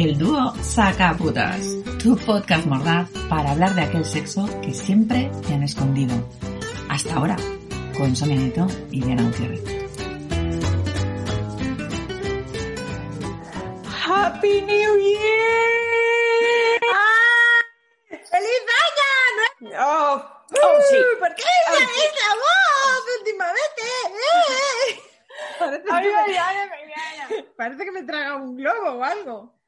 el dúo Sacaputas, tu podcast mordaz para hablar de aquel sexo que siempre te han escondido. Hasta ahora, con Sonia Neto y Diana Gutiérrez. ¡Happy New Year! ¡Ah! ¡Feliz año! ¡Oh! ¡Oh, sí! ¿Por qué esa, sí. esa voz últimamente? ¡Eh! Parece, ¡Ay, que ay, me, ay, ay, ay! parece que me traga un globo o algo.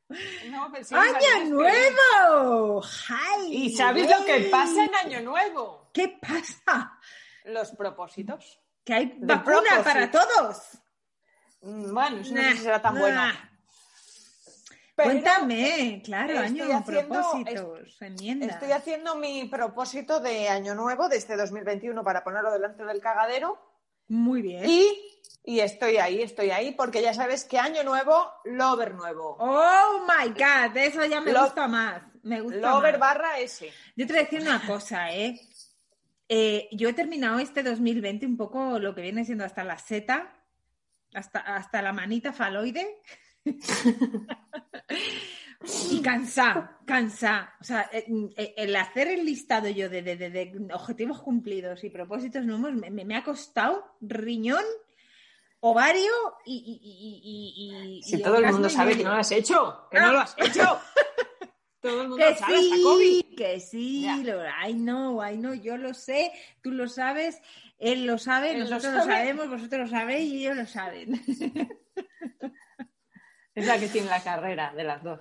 No, pero sí, ¡Año nuevo! ¡Ay! ¿Y sabes lo que pasa en Año Nuevo? ¿Qué pasa? Los propósitos. Que hay vacuna propósito. para todos. Mm, Bueno, eso no sé si será tan nah. Pero Cuéntame, claro, año haciendo- propósitos, enmiendas. Estoy haciendo mi propósito de Año Nuevo de este 2021 para ponerlo delante del cagadero. Muy bien. Y, y estoy ahí, estoy ahí, porque ya sabes que Año Nuevo, Lover Nuevo. Oh my god, eso ya me Lo- gusta más. Me gusta Lover más. barra S. Yo te voy a decir una cosa, ¿eh? Eh, Yo he terminado este 2020 un poco lo que viene siendo hasta la seta, hasta, hasta la manita faloide. y cansada, cansada. O sea, eh, eh, el hacer el listado yo de, de- de- de objetivos cumplidos y propósitos nuevos me, me- me ha costado riñón, ovario y... y- y- Si todo el mundo sabe que no lo has hecho, que no lo has hecho. Todo el mundo Que sabe, sí, que sí, I know, I know, yo lo sé, tú lo sabes, él lo sabe, Él nosotros lo, sabe. sabemos, vosotros lo sabéis y ellos lo saben. Es la que tiene la carrera de las dos.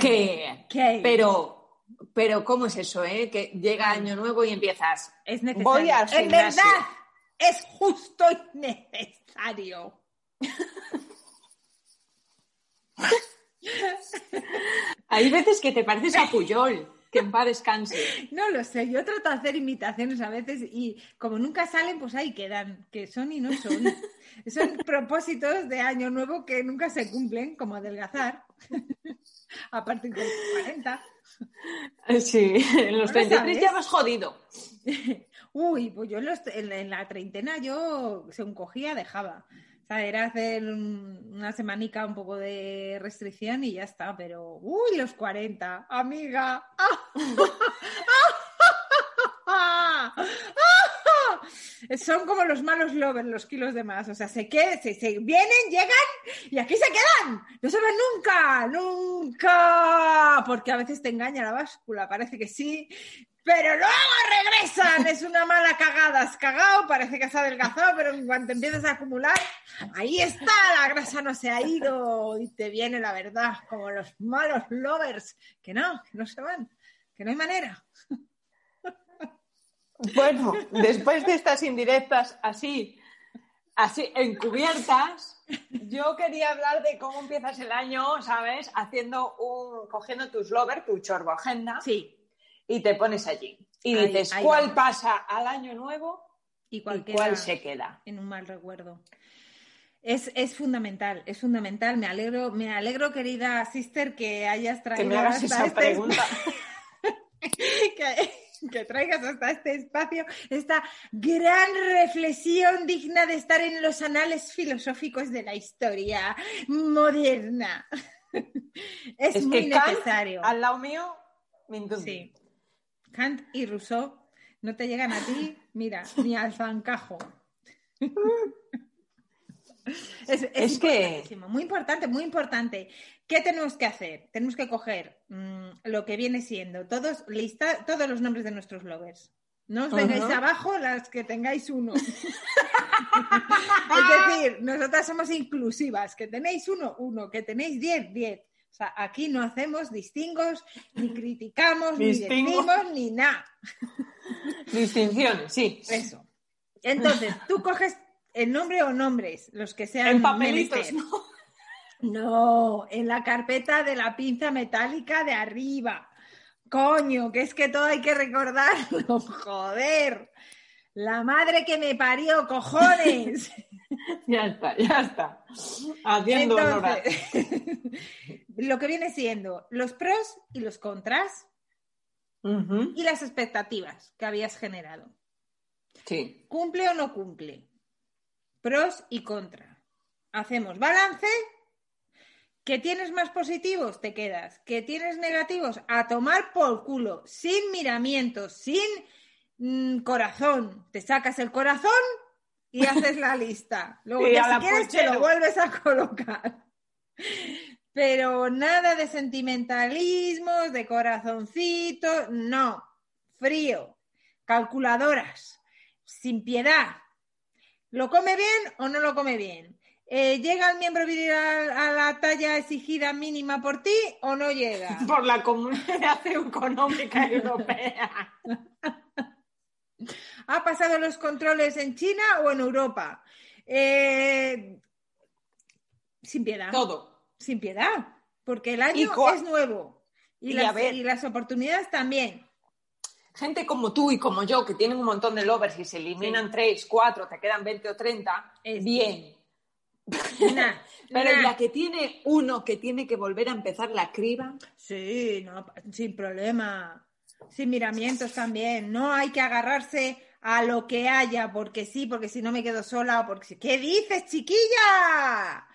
Que, ¿Qué? pero, pero ¿cómo es eso, eh? Que llega Año Nuevo y empiezas. es necesario. voy al en verdad, es justo y necesario. Hay veces que te pareces a Puyol, que en paz descanse. No lo sé, yo trato de hacer imitaciones a veces y como nunca salen, pues ahí quedan, que son y no son. Son propósitos de año nuevo que nunca se cumplen, como adelgazar, a partir de los 40. Sí, en los ¿No lo 33 sabes? ya vas jodido. Uy, pues yo en, los- en la- en la treintena yo según cogía dejaba. O sea, era hacer un- una semanica un poco de restricción y ya está, pero uy, los 40, amiga. Son como los malos lovers, los kilos de más. O sea, se, que, se, se vienen, llegan y aquí se quedan. No se ven nunca, nunca. Porque a veces te engaña la báscula, parece que sí, pero luego regresan. Es una mala cagada. Has cagado, parece que has adelgazado, pero en cuanto empiezas a acumular, ahí está, la grasa no se ha ido y te viene la verdad, como los malos lovers, que no, que no se van, que no hay manera. Bueno, después de estas indirectas así, así encubiertas, yo quería hablar de cómo empiezas el año, ¿sabes? Haciendo un, cogiendo tus lover, tu chorbo agenda, Sí, y te pones allí. Y Ahí- dices, ahí ¿cuál pasa al año nuevo y y cuál se queda? en un mal recuerdo. Es, es fundamental, es fundamental. Me alegro, me alegro, querida sister, que hayas traído Que me hagas hasta esa este pregunta. que, que traigas hasta este espacio esta gran reflexión digna de estar en los anales filosóficos de la historia moderna. Es, Es muy que Kant, necesario. al lado mío, Mindundi. Sí. Kant y Rousseau no te llegan a ti, mira, ni al zancajo. Es, es Es que- muy importante, muy importante. ¿Qué tenemos que hacer? Tenemos que coger mm, lo que viene siendo todos, lista, todos los nombres de nuestros lovers. No os vengáis abajo las que tengáis uno. es decir, nosotras somos inclusivas. Que tenéis uno, uno. Que tenéis diez, diez. O sea, aquí no hacemos distingos, ni criticamos, ni decimos, ni nada. Distinciones, sí. Eso. Entonces, tú coges el nombre o nombres, los que sean En papelitos. ¿no? No, en la carpeta de la pinza metálica de arriba. Coño, que es que todo hay que recordarlo. Joder. La madre que me parió, cojones. Ya está, ya está. Haciendo Entonces, lo que viene siendo los pros y los contras y las expectativas que habías generado. Sí. ¿Cumple o no cumple? Pros y contras. Hacemos balance ¿Que tienes más positivos? Te quedas. ¿Que tienes negativos? A tomar por culo, sin miramientos, sin mm, corazón. Te sacas el corazón y haces la lista. Luego, ya si la quieres, te lo vuelves a colocar. Pero nada de sentimentalismos, de corazoncito, no. Frío. Calculadoras. Sin piedad. ¿Lo come bien o no lo come bien? Eh, ¿Llega el miembro viril a, a la talla exigida mínima por ti o no llega? Por la Comunidad Económica Europea. ¿Ha pasado los controles en China o en Europa? Eh, sin piedad. Todo. Sin piedad. Porque el año es nuevo. Y, Y las, a ver. y las oportunidades también. Gente como tú y como yo, que tienen un montón de lovers y se eliminan tres, cuatro, te quedan 20 o 30, Es- bien. Nah, Pero nah. ¿y la que tiene uno que tiene que volver a empezar la criba, Sí, no, sin problema. Sin miramientos también. No hay que agarrarse a lo que haya, porque sí, porque si no me quedo sola, o porque... ¿Qué dices, chiquilla?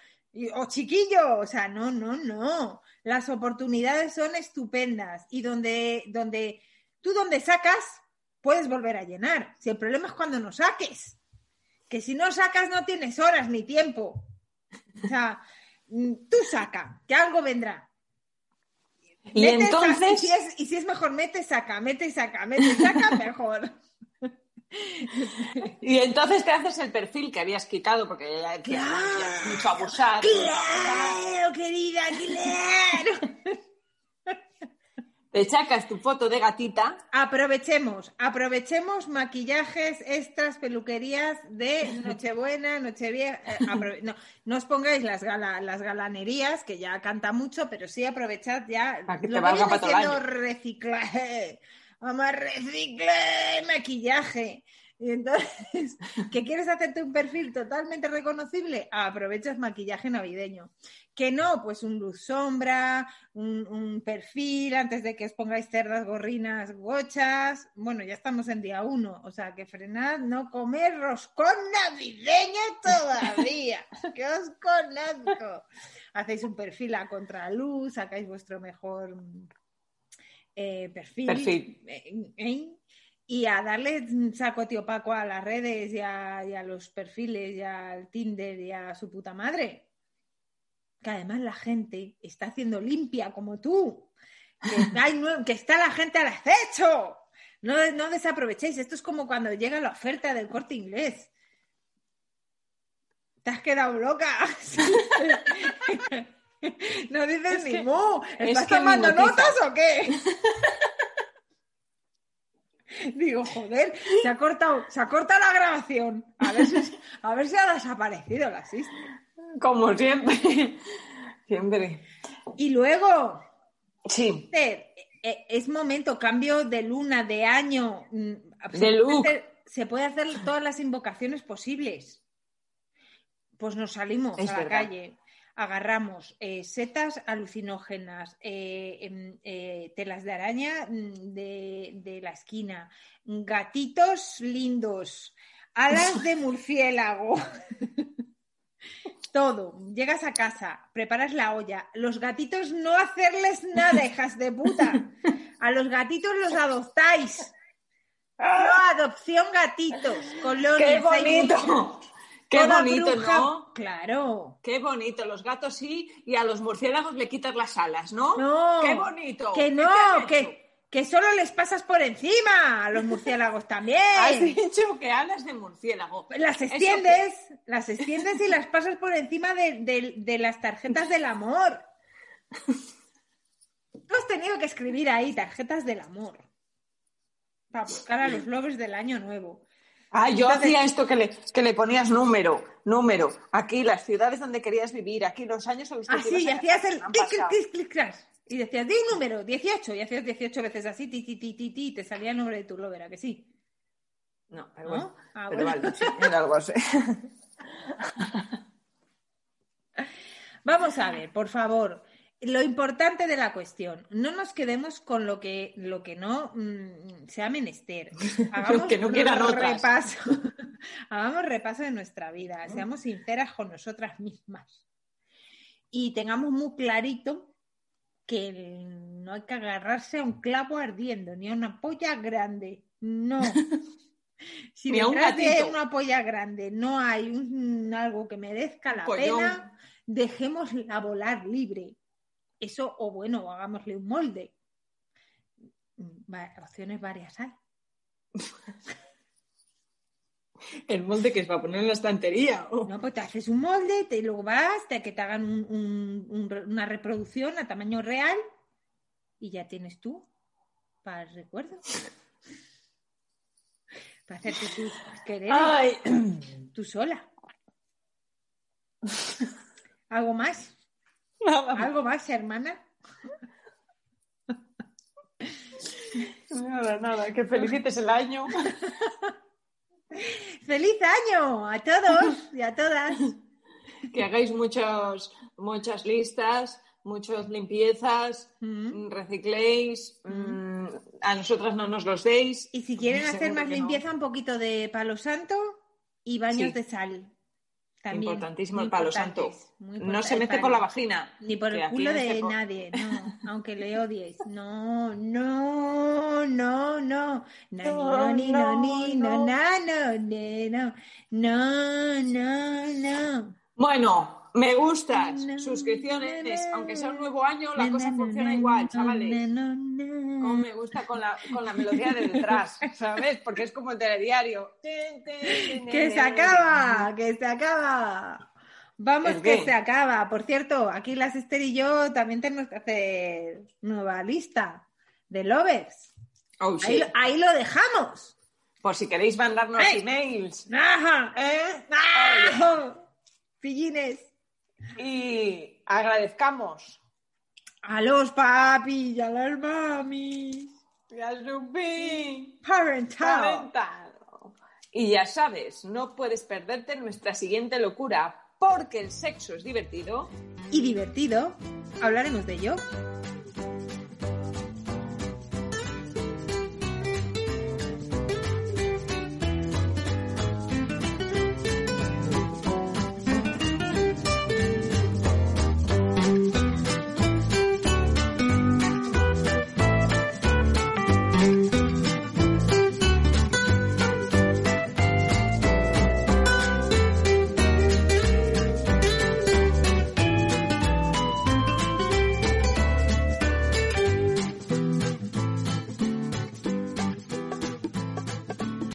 O chiquillo, o sea, no, no, no. Las oportunidades son estupendas y donde, donde tú donde sacas, puedes volver a llenar. Si el problema es cuando no saques, que si no sacas no tienes horas ni tiempo. O sea, mm, tú saca, que algo vendrá. Y Mete, entonces- saca, y, si es, y si es mejor, mete, saca, mete y saca, mete y saca, mejor. y entonces te haces el perfil que habías quitado porque ya es mucho abusar. Claro, querida, claro. Te sacas tu foto de gatita Aprovechemos, aprovechemos maquillajes, extras, peluquerías de Nochebuena, Nochevieja. eh, no, no os pongáis las, gala- las galanerías, que ya canta mucho, pero sí aprovechad ya Para que te lo que valga para todo el año. reciclaje. Vamos a maquillaje. Y entonces, ¿que quieres hacerte un perfil totalmente reconocible? Aprovechas maquillaje navideño. Que no, pues un luz sombra, un, un perfil antes de que os pongáis cerdas, gorrinas, gochas. Bueno, ya estamos en día uno, o sea que frenad no comer roscón navideño todavía. ¡Qué os conozco! Hacéis un perfil a contraluz, sacáis vuestro mejor eh, perfil. Perfil. eh. Y a darle saco tío Paco a las redes y a, y a los perfiles y al Tinder y a su puta madre que además la gente está haciendo limpia como tú, que, hay que está la gente al acecho. No, no desaprovechéis, esto es como cuando llega la oferta del corte inglés. Te has quedado loca. No dices Es ni que- mu. es ¿Estás que tomando notas o qué? Digo, joder, se ha cortado, se ha cortado la grabación. A ver si, a ver si ha desaparecido la asiste. como siempre. Siempre. Y luego, Sí. Esther, eh, es momento, cambio de luna, de año. mm, De look. se puede hacer todas las invocaciones posibles. Pues nos salimos Es a la verdad. calle, agarramos eh, setas alucinógenas, eh, em, eh, telas de araña mm, de, de la esquina, gatitos lindos, alas de murciélago. Todo. Llegas a casa, preparas la olla. Los gatitos no hacerles nada, hijas de puta. A los gatitos los adoptáis. No, adopción gatitos. Colonias, ¡Qué bonito! ¡Qué Toda bonito, bruja- ¿no? Claro. Qué bonito. Los gatos sí y a los murciélagos le quitas las alas, ¿no? No. ¡Qué bonito! Que ¿Qué no, te han hecho? que, que solo les pasas por encima a los murciélagos también. Has dicho que alas de murciélago. Las ¿Eso extiendes, las extiendes y las pasas por encima de, de- de las tarjetas del amor. Tú has tenido que escribir ahí tarjetas del amor para buscar a los lovers del año nuevo. Ah, yo Entonces- hacía esto que le, que le ponías número, número. Aquí las ciudades donde querías vivir, aquí los años a los que Ah, y hacías el clic, clic, clic, clic, clic, y decías, di un número, 18, y hacías 18 veces así, ti, ti, ti, ti, ti, y te salía el nombre de tu lover, ¿a que sí? No, pero ¿No? bueno. Ah, pero bueno. vale, sí, era algo así. Vamos a ver, por favor, lo importante de la cuestión, no nos quedemos con lo que, lo que no mm, sea menester. Hagamos que no repaso. Hagamos repaso de nuestra vida, seamos sinceras con nosotras mismas. y tengamos muy clarito que no hay que agarrarse a un clavo ardiendo, ni a una polla grande. No. Si Ni a un de una polla grande no hay un- algo que merezca la Pollón. pena, dejémosla volar libre. Eso, o bueno, hagámosle un molde. Va- opciones varias hay. El molde que es para poner en la estantería. Oh. No, pues te haces un molde, te luego vas, te, que te hagan un- un- un- una reproducción a tamaño real y ya tienes tú para el recuerdo. Para hacerte tus quereres, Ay, tú sola. ¿Algo más? ¿Algo más, hermana? nada, nada. Que felicites el año. ¡Feliz año a todos y a todas! Que hagáis muchos, muchas listas, muchas limpiezas, Mm. mm, recicléis. mm, a nosotras no nos los deis. Y si quieren hacer más no. limpieza, un poquito de palo santo y baños Sí. de sal. También. Importantísimo el palo santo. No se mete por la vagina. Ni por el culo de este nadie, no, aunque le odies. No, no, no, no. No, ni, no, no, ni, no, no. no, no. No, no, no. Bueno, me gustas, suscripciones, aunque sea un nuevo año, la cosa na, funciona na, igual, chavales. Como me gusta con la, con la melodía de detrás, ¿sabes? Porque es como el telediario. Que se acaba, que se acaba. Vamos, ¿El que qué? se acaba. Por cierto, aquí las Esther y yo también tenemos que hacer nueva lista de lovers. Oh, Ahí, sí. lo- ahí lo dejamos. Por si queréis mandarnos emails. ¡Ajá! ¿eh? ¡Ah! Pillines. Y agradezcamos. A los papi y a las mami. Ya subí. Parental. Parental. Y ya sabes, no puedes perderte nuestra siguiente locura, porque el sexo es divertido. Y divertido. Hablaremos de ello.